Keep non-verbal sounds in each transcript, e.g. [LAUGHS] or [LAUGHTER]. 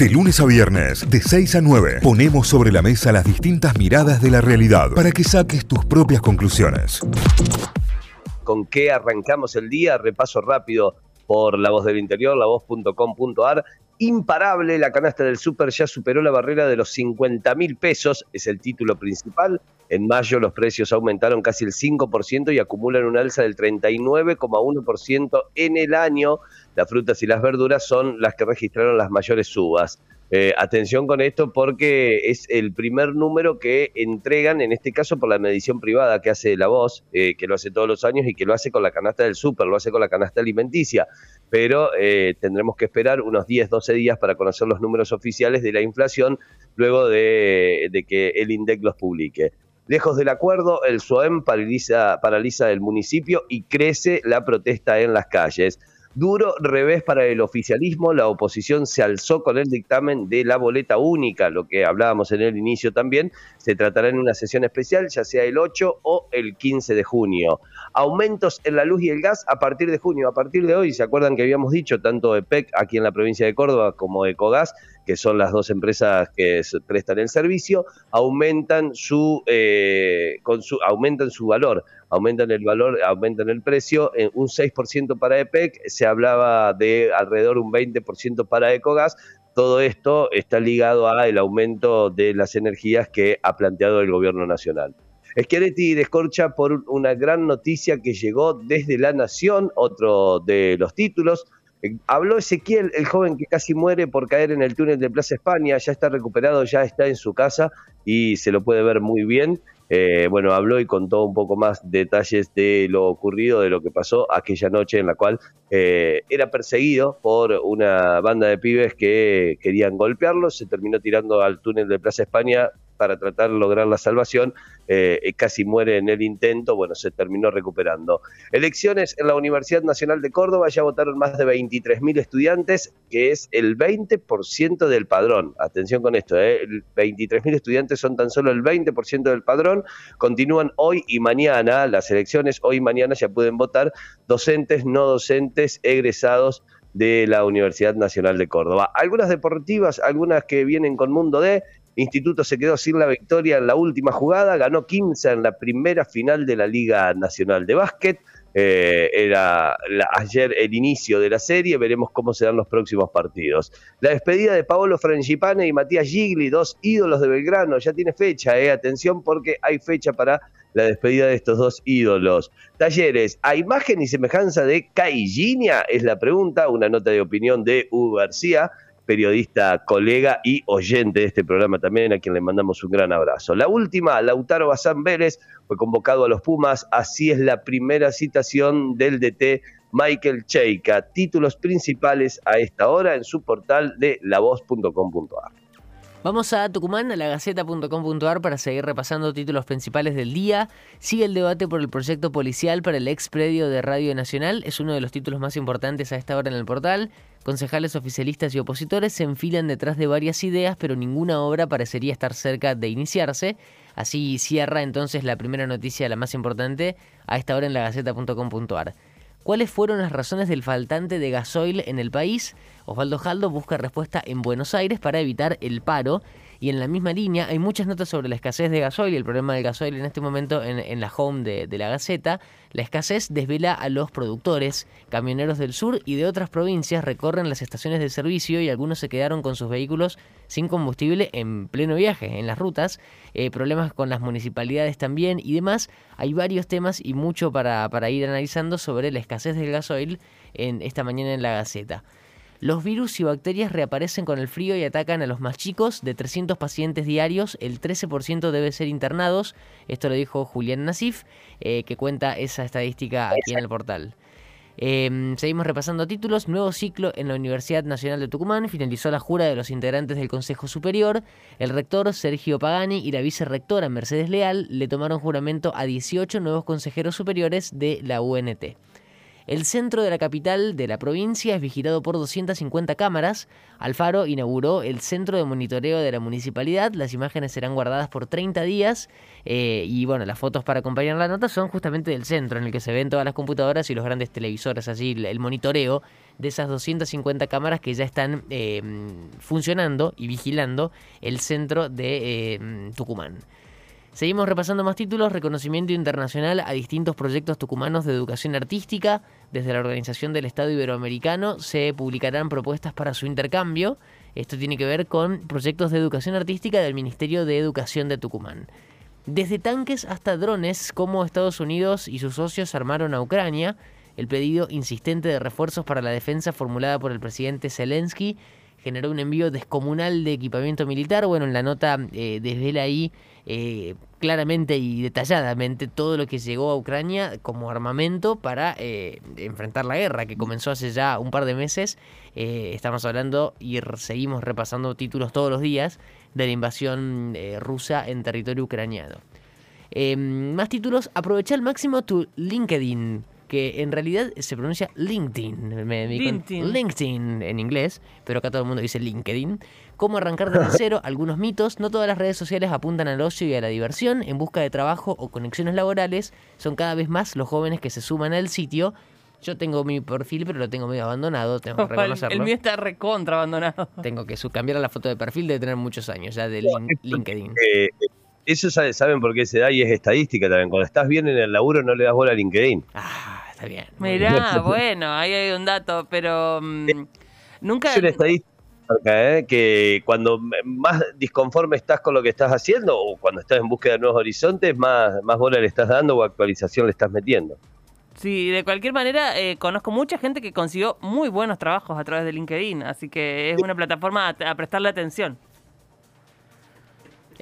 De lunes a viernes, de 6 a 9, ponemos sobre la mesa las distintas miradas de la realidad para que saques tus propias conclusiones. ¿Con qué arrancamos el día? Repaso rápido por La Voz del Interior, lavoz.com.ar. Imparable, la canasta del súper ya superó la barrera de los 50 mil pesos, es el título principal. En mayo los precios aumentaron casi el 5% y acumulan un alza del 39,1% en el año. Las frutas y las verduras son las que registraron las mayores subas. Eh, atención con esto porque es el primer número que entregan, en este caso por la medición privada que hace la voz, eh, que lo hace todos los años y que lo hace con la canasta del súper, lo hace con la canasta alimenticia. Pero eh, tendremos que esperar unos 10, 12 días para conocer los números oficiales de la inflación luego de, que el INDEC los publique. Lejos del acuerdo, el SOEM paraliza, paraliza el municipio y crece la protesta en las calles. Duro revés para el oficialismo, la oposición se alzó con el dictamen de la boleta única, lo que hablábamos en el inicio también, se tratará en una sesión especial, ya sea el 8 o el 15 de junio. Aumentos en la luz y el gas a partir de junio, a partir de hoy, ¿se acuerdan que habíamos dicho tanto EPEC aquí en la provincia de Córdoba como Ecogas, que son las dos empresas que prestan el servicio, aumentan su, eh, con su, aumentan su valor? aumentan el valor, aumentan el precio, en un 6% para EPEC, se hablaba de alrededor un 20% para Ecogas, todo esto está ligado al aumento de las energías que ha planteado el gobierno nacional. Schiaretti descorcha por una gran noticia que llegó desde La Nación, otro de los títulos. Eh, habló Ezequiel, el joven que casi muere por caer en el túnel de Plaza España, ya está recuperado, ya está en su casa y se lo puede ver muy bien. Eh, bueno, habló y contó un poco más detalles de lo ocurrido, de lo que pasó aquella noche en la cual eh, era perseguido por una banda de pibes que querían golpearlo, se terminó tirando al túnel de Plaza España para tratar de lograr la salvación, eh, casi muere en el intento, bueno, se terminó recuperando. Elecciones en la Universidad Nacional de Córdoba, ya votaron más de 23.000 estudiantes, que es el 20% del padrón. Atención con esto, ¿eh? 23.000 estudiantes son tan solo el 20% del padrón. Continúan hoy y mañana las elecciones, hoy y mañana ya pueden votar docentes, no docentes, egresados de la Universidad Nacional de Córdoba. Algunas deportivas, algunas que vienen con Mundo D, Instituto se quedó sin la victoria en la última jugada, ganó 15 en la primera final de la Liga Nacional de Básquet. Eh, era ayer el inicio de la serie, veremos cómo serán los próximos partidos. La despedida de Paolo Frangipane y Matías Gigli, dos ídolos de Belgrano, ya tiene fecha, eh, atención porque hay fecha para la despedida de estos dos ídolos. Talleres, ¿a imagen y semejanza de Caillinia? Es la pregunta, una nota de opinión de Hugo García periodista, colega y oyente de este programa también, a quien le mandamos un gran abrazo. La última, Lautaro Bazán Vélez, fue convocado a los Pumas, así es la primera citación del DT Michael Cheika. Títulos principales a esta hora en su portal de lavoz.com.ar. Vamos a Tucumán, a la gaceta.com.ar para seguir repasando títulos principales del día. Sigue el debate por el proyecto policial para el ex predio de Radio Nacional. Es uno de los títulos más importantes a esta hora en el portal. Concejales oficialistas y opositores se enfilan detrás de varias ideas, pero ninguna obra parecería estar cerca de iniciarse. Así cierra entonces la primera noticia, la más importante, a esta hora en la gaceta.com.ar. ¿Cuáles fueron las razones del faltante de gasoil en el país? Osvaldo Jaldo busca respuesta en Buenos Aires para evitar el paro y en la misma línea hay muchas notas sobre la escasez de gasoil y el problema del gasoil en este momento en, la home de, la Gaceta. La escasez desvela a los productores, camioneros del sur y de otras provincias recorren las estaciones de servicio y algunos se quedaron con sus vehículos sin combustible en pleno viaje en las rutas. Eh, problemas con las municipalidades también y demás. Hay varios temas y mucho para, para ir analizando sobre la escasez del gasoil en esta mañana en la Gaceta. Los virus y bacterias reaparecen con el frío y atacan a los más chicos. De 300 pacientes diarios, el 13% debe ser internados. Esto lo dijo Julián Nasif, eh, que cuenta esa estadística aquí en el portal. Em, seguimos repasando títulos. Nuevo ciclo en la Universidad Nacional de Tucumán. Finalizó la jura de los integrantes del Consejo Superior. El rector Sergio Pagani y la vicerrectora Mercedes Leal le tomaron juramento a 18 nuevos consejeros superiores de la UNT. El centro de la capital de la provincia es vigilado por 250 cámaras. Alfaro inauguró el centro de monitoreo de la municipalidad. Las imágenes serán guardadas por 30 días. Eh, y bueno, las fotos para acompañar la nota son justamente del centro en el que se ven todas las computadoras y los grandes televisores, así el monitoreo de esas 250 cámaras que ya están eh, funcionando y vigilando el centro de eh, Tucumán. Seguimos repasando más títulos, reconocimiento internacional a distintos proyectos tucumanos de educación artística. Desde la Organización del Estado Iberoamericano se publicarán propuestas para su intercambio. Esto tiene que ver con proyectos de educación artística del Ministerio de Educación de Tucumán. Desde tanques hasta drones, como Estados Unidos y sus socios armaron a Ucrania, el pedido insistente de refuerzos para la defensa formulada por el presidente Zelensky generó un envío descomunal de equipamiento militar. Bueno, en la nota eh, desvela ahí eh, claramente y detalladamente todo lo que llegó a Ucrania como armamento para eh, enfrentar la guerra que comenzó hace ya un par de meses. Eh, estamos hablando y seguimos repasando títulos todos los días de la invasión rusa en territorio ucraniano. más títulos, aprovecha al máximo tu LinkedIn que en realidad se pronuncia LinkedIn. LinkedIn. LinkedIn en inglés, pero acá todo el mundo dice LinkedIn. Cómo arrancar desde [LAUGHS] cero, algunos mitos. No todas las redes sociales apuntan al ocio y a la diversión. En busca de trabajo o conexiones laborales, son cada vez más los jóvenes que se suman al sitio. Yo tengo mi perfil, pero lo tengo medio abandonado, tengo que [LAUGHS] reconocerlo. El mío está recontra abandonado. Tengo que cambiar la foto de perfil de tener muchos años ya de LinkedIn. Eh, eso saben por qué se da y es estadística también. Cuando estás bien en el laburo no le das bola a LinkedIn. Ah, está bien. Mirá, [LAUGHS] bueno, ahí hay un dato, pero mm, nunca... Es una estadística ¿eh? que cuando más disconforme estás con lo que estás haciendo o cuando estás en búsqueda de nuevos horizontes, más, más bola le estás dando o actualización le estás metiendo. Sí, de cualquier manera, eh, conozco mucha gente que consiguió muy buenos trabajos a través de LinkedIn, así que es una plataforma a prestarle atención.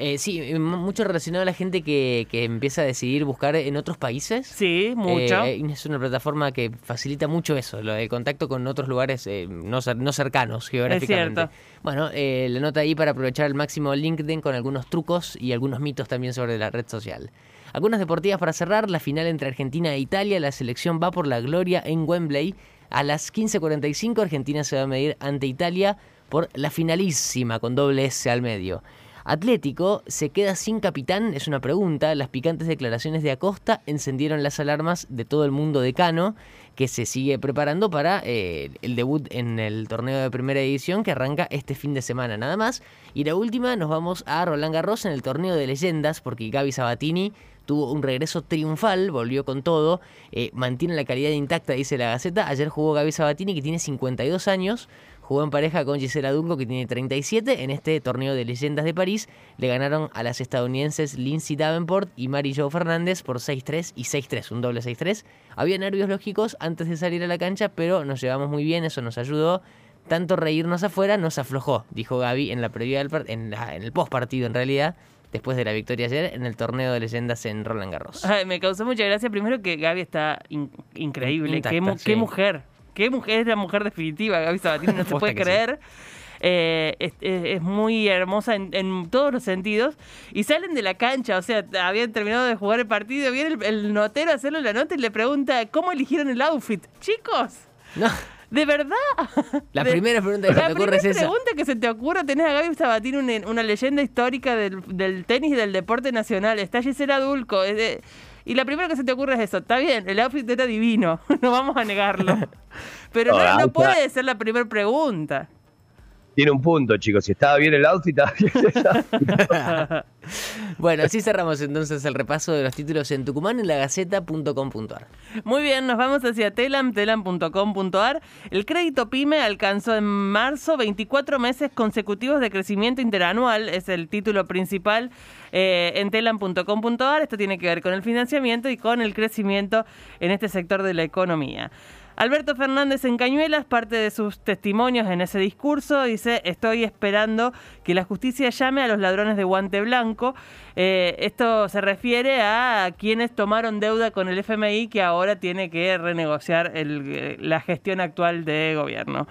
Eh, sí, eh, mucho relacionado a la gente que, que, empieza a decidir buscar en otros países. Sí, mucho. Eh, es una plataforma que facilita mucho eso, lo de contacto con otros lugares eh, no, no, cercanos geográficamente. Es cierto. Bueno, la nota ahí para aprovechar al máximo LinkedIn con algunos trucos y algunos mitos también sobre la red social. Algunas deportivas para cerrar, la final entre Argentina e Italia, la selección va por la gloria en Wembley. A las 15.45 Argentina se va a medir ante Italia por la finalísima con doble S al medio. Atlético se queda sin capitán, es una pregunta. Las picantes declaraciones de Acosta encendieron las alarmas de todo el mundo de Cano, que se sigue preparando para eh, el debut en el torneo de primera edición que arranca este fin de semana nada más. Y la última nos vamos a Roland Garros en el torneo de leyendas, porque Gaby Sabatini tuvo un regreso triunfal, volvió con todo, eh, mantiene la calidad intacta, dice la Gaceta. Ayer jugó Gaby Sabatini, que tiene 52 años, Jugó en pareja con Gisela Dunco, que tiene 37. En este torneo de leyendas de París le ganaron a las estadounidenses Lindsay Davenport y Mary Jo Fernández por 6-3 y 6-3, un doble 6-3. Había nervios lógicos antes de salir a la cancha, pero nos llevamos muy bien, eso nos ayudó. Tanto reírnos afuera nos aflojó, dijo Gaby en la previa del en, en el post partido en realidad después de la victoria ayer en el torneo de leyendas en Roland Garros. me causó mucha gracia primero que Gaby está increíble, qué, mujer. Qué mujer es la mujer definitiva, Gaby Sabatini, no se puede creer. Eh, es, muy hermosa en, todos los sentidos. Y salen de la cancha, o sea, habían terminado de jugar el partido, viene el, notero a hacerle la nota y le pregunta, ¿cómo eligieron el outfit? Chicos. No. ¿De verdad? La primera pregunta que se te ocurre es esa. La pregunta que se te ocurre, tenés a Gaby Sabatini, una, leyenda histórica del, tenis y del deporte nacional. Está Gisela Dulco. Es de, y la primera que se te ocurre es eso. Está bien, el outfit está divino, [LAUGHS] no vamos a negarlo. [LAUGHS] Pero no, no puede ser la primera pregunta tiene un punto, chicos. Si estaba bien el outfit, estaba bien [LAUGHS] Bueno, así cerramos entonces el repaso de los títulos en Tucumán en lagaceta.com.ar. Muy bien, nos vamos hacia telam, telam.com.ar. El crédito PYME alcanzó en marzo 24 meses consecutivos de crecimiento interanual, es el título principal eh, en telam.com.ar. Esto tiene que ver con el financiamiento y con el crecimiento en este sector de la economía. Alberto Fernández en Cañuelas, parte de sus testimonios en ese discurso, dice, estoy esperando que la justicia llame a los ladrones de guante blanco. Eh, esto se refiere a quienes tomaron deuda con el FMI que ahora tiene que renegociar eh, la gestión actual de gobierno.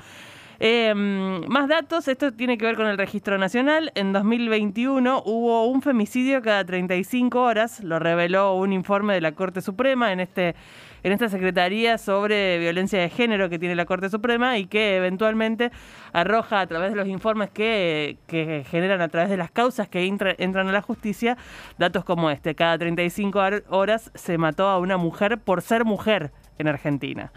Em, más datos, esto tiene que ver con el registro nacional. En 2021 hubo un femicidio cada 35 horas, lo reveló un informe de la Corte Suprema en este en esta Secretaría sobre Violencia de Género que tiene la Corte Suprema y que eventualmente arroja a través de los informes que, generan a través de las causas que entran a la justicia datos como este. Cada 35 horas se mató a una mujer por ser mujer en Argentina.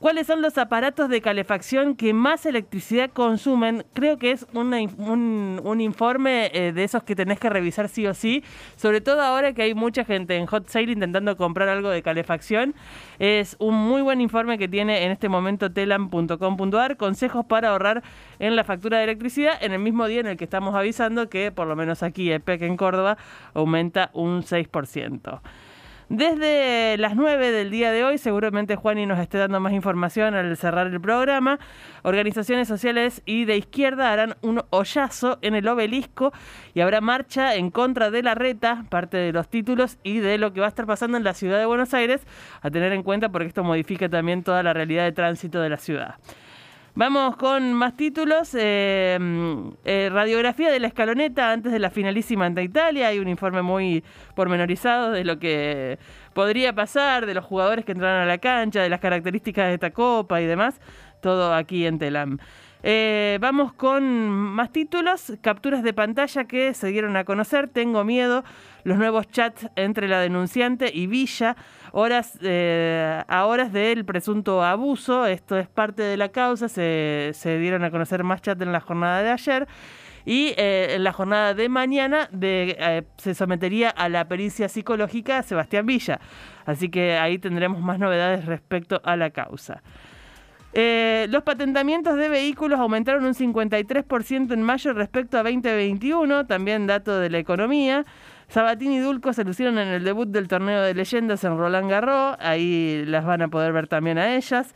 ¿Cuáles son los aparatos de calefacción que más electricidad consumen? Creo que es un, informe eh, de esos que tenés que revisar sí o sí, sobre todo ahora que hay mucha gente en hot sale intentando comprar algo de calefacción. Es un muy buen informe que tiene en este momento telam.com.ar, consejos para ahorrar en la factura de electricidad en el mismo día en el que estamos avisando que por lo menos aquí EPEC en Córdoba aumenta un 6%. Desde las 9 del día de hoy, seguramente Juani nos esté dando más información al cerrar el programa. Organizaciones sociales y de izquierda harán un hoyazo en el obelisco y habrá marcha en contra de la reta, parte de los títulos y de lo que va a estar pasando en la ciudad de Buenos Aires, a tener en cuenta porque esto modifica también toda la realidad de tránsito de la ciudad. Vamos con más títulos. Eh, eh, radiografía de la escaloneta antes de la finalísima ante Italia. Hay un informe muy pormenorizado de lo que podría pasar, de los jugadores que entraron a la cancha, de las características de esta copa y demás. Todo aquí en Telam. Eh, vamos con más títulos, capturas de pantalla que se dieron a conocer. Tengo miedo, los nuevos chats entre la denunciante y Villa, horas eh, a horas del presunto abuso. Esto es parte de la causa. Se, dieron a conocer más chats en la jornada de ayer. Y eh, en la jornada de mañana de, se sometería a la pericia psicológica Sebastián Villa. Así que ahí tendremos más novedades respecto a la causa. Eh, los patentamientos de vehículos aumentaron un 53% en mayo respecto a 2021, también dato de la economía. Sabatini y Dulco se lucieron en el debut del torneo de leyendas en Roland Garros, ahí las van a poder ver también a ellas.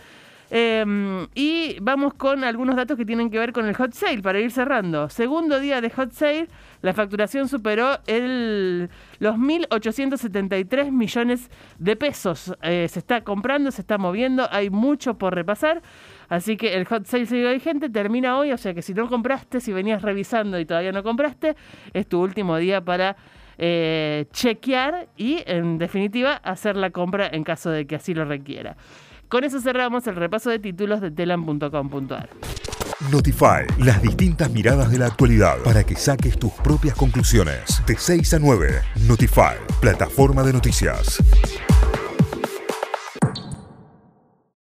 Em, y vamos con algunos datos que tienen que ver con el hot sale para ir cerrando. Segundo día de hot sale, la facturación superó el, los 1.873 millones de pesos. Eh, se está comprando, se está moviendo, hay mucho por repasar. Así que el hot sale sigue vigente, termina hoy, o sea que si no compraste, si venías revisando y todavía no compraste, es tu último día para eh, chequear y en definitiva hacer la compra en caso de que así lo requiera. Con eso cerramos el repaso de títulos de telam.com.ar. Notify, las distintas miradas de la actualidad para que saques tus propias conclusiones. De 6 a 9, Notify, plataforma de noticias.